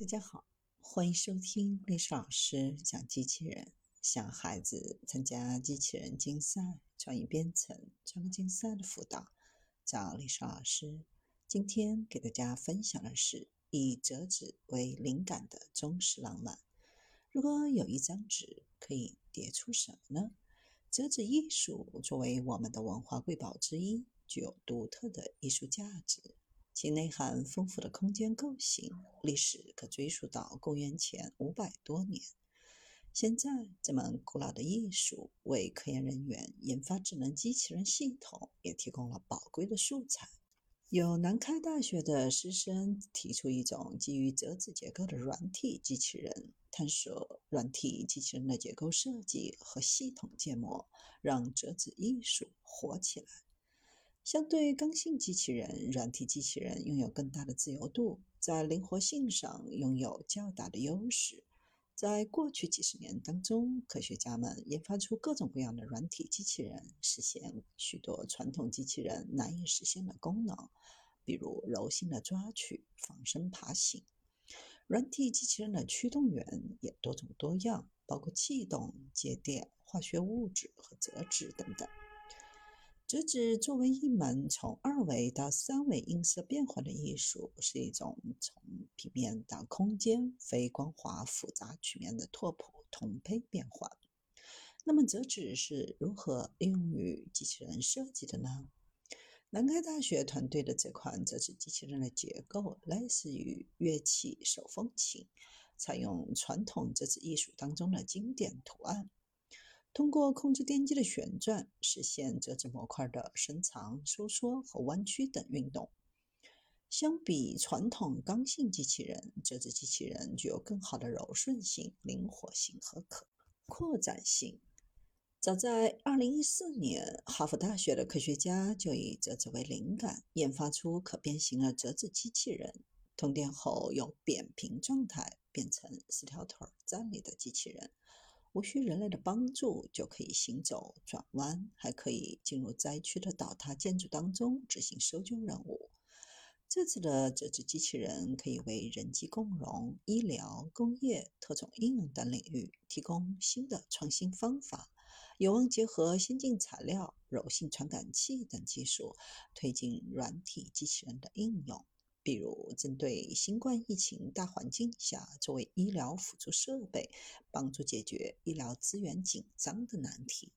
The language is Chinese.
大家好，欢迎收听历史老师讲机器人。想孩子参加机器人竞赛、创意编程、创客竞赛的辅导，找历史老师。今天给大家分享的是以折纸为灵感的中式浪漫。如果有一张纸，可以叠出什么呢？折纸艺术作为我们的文化瑰宝之一，具有独特的艺术价值。其内涵丰富的空间构型，历史可追溯到公元前五百多年。现在，这门古老的艺术为科研人员研发智能机器人系统也提供了宝贵的素材。有南开大学的师生提出一种基于折纸结构的软体机器人，探索软体机器人的结构设计和系统建模，让折纸艺术火起来。相对刚性机器人，软体机器人拥有更大的自由度，在灵活性上拥有较大的优势。在过去几十年当中，科学家们研发出各种各样的软体机器人，实现许多传统机器人难以实现的功能，比如柔性的抓取、仿生爬行。软体机器人的驱动源也多种多样，包括气动、接电、化学物质和折纸等等。折纸作为一门从二维到三维映射变换的艺术，是一种从平面到空间、非光滑复杂曲面的拓扑同胚变换。那么，折纸是如何应用于机器人设计的呢？南开大学团队的这款折纸机器人的结构类似于乐器手风琴，采用传统折纸艺术当中的经典图案。通过控制电机的旋转，实现折纸模块的伸长、收缩和弯曲等运动。相比传统刚性机器人，折纸机器人具有更好的柔顺性、灵活性和可扩展性。早在2014年，哈佛大学的科学家就以折纸为灵感，研发出可变形的折纸机器人。通电后由扁平状态变成四条腿站立的机器人。无需人类的帮助就可以行走、转弯，还可以进入灾区的倒塌建筑当中执行搜救任务。这次的折纸机器人可以为人机共融、医疗、工业、特种应用等领域提供新的创新方法，有望结合先进材料、柔性传感器等技术，推进软体机器人的应用。比如，针对新冠疫情大环境下，作为医疗辅助设备，帮助解决医疗资源紧张的难题。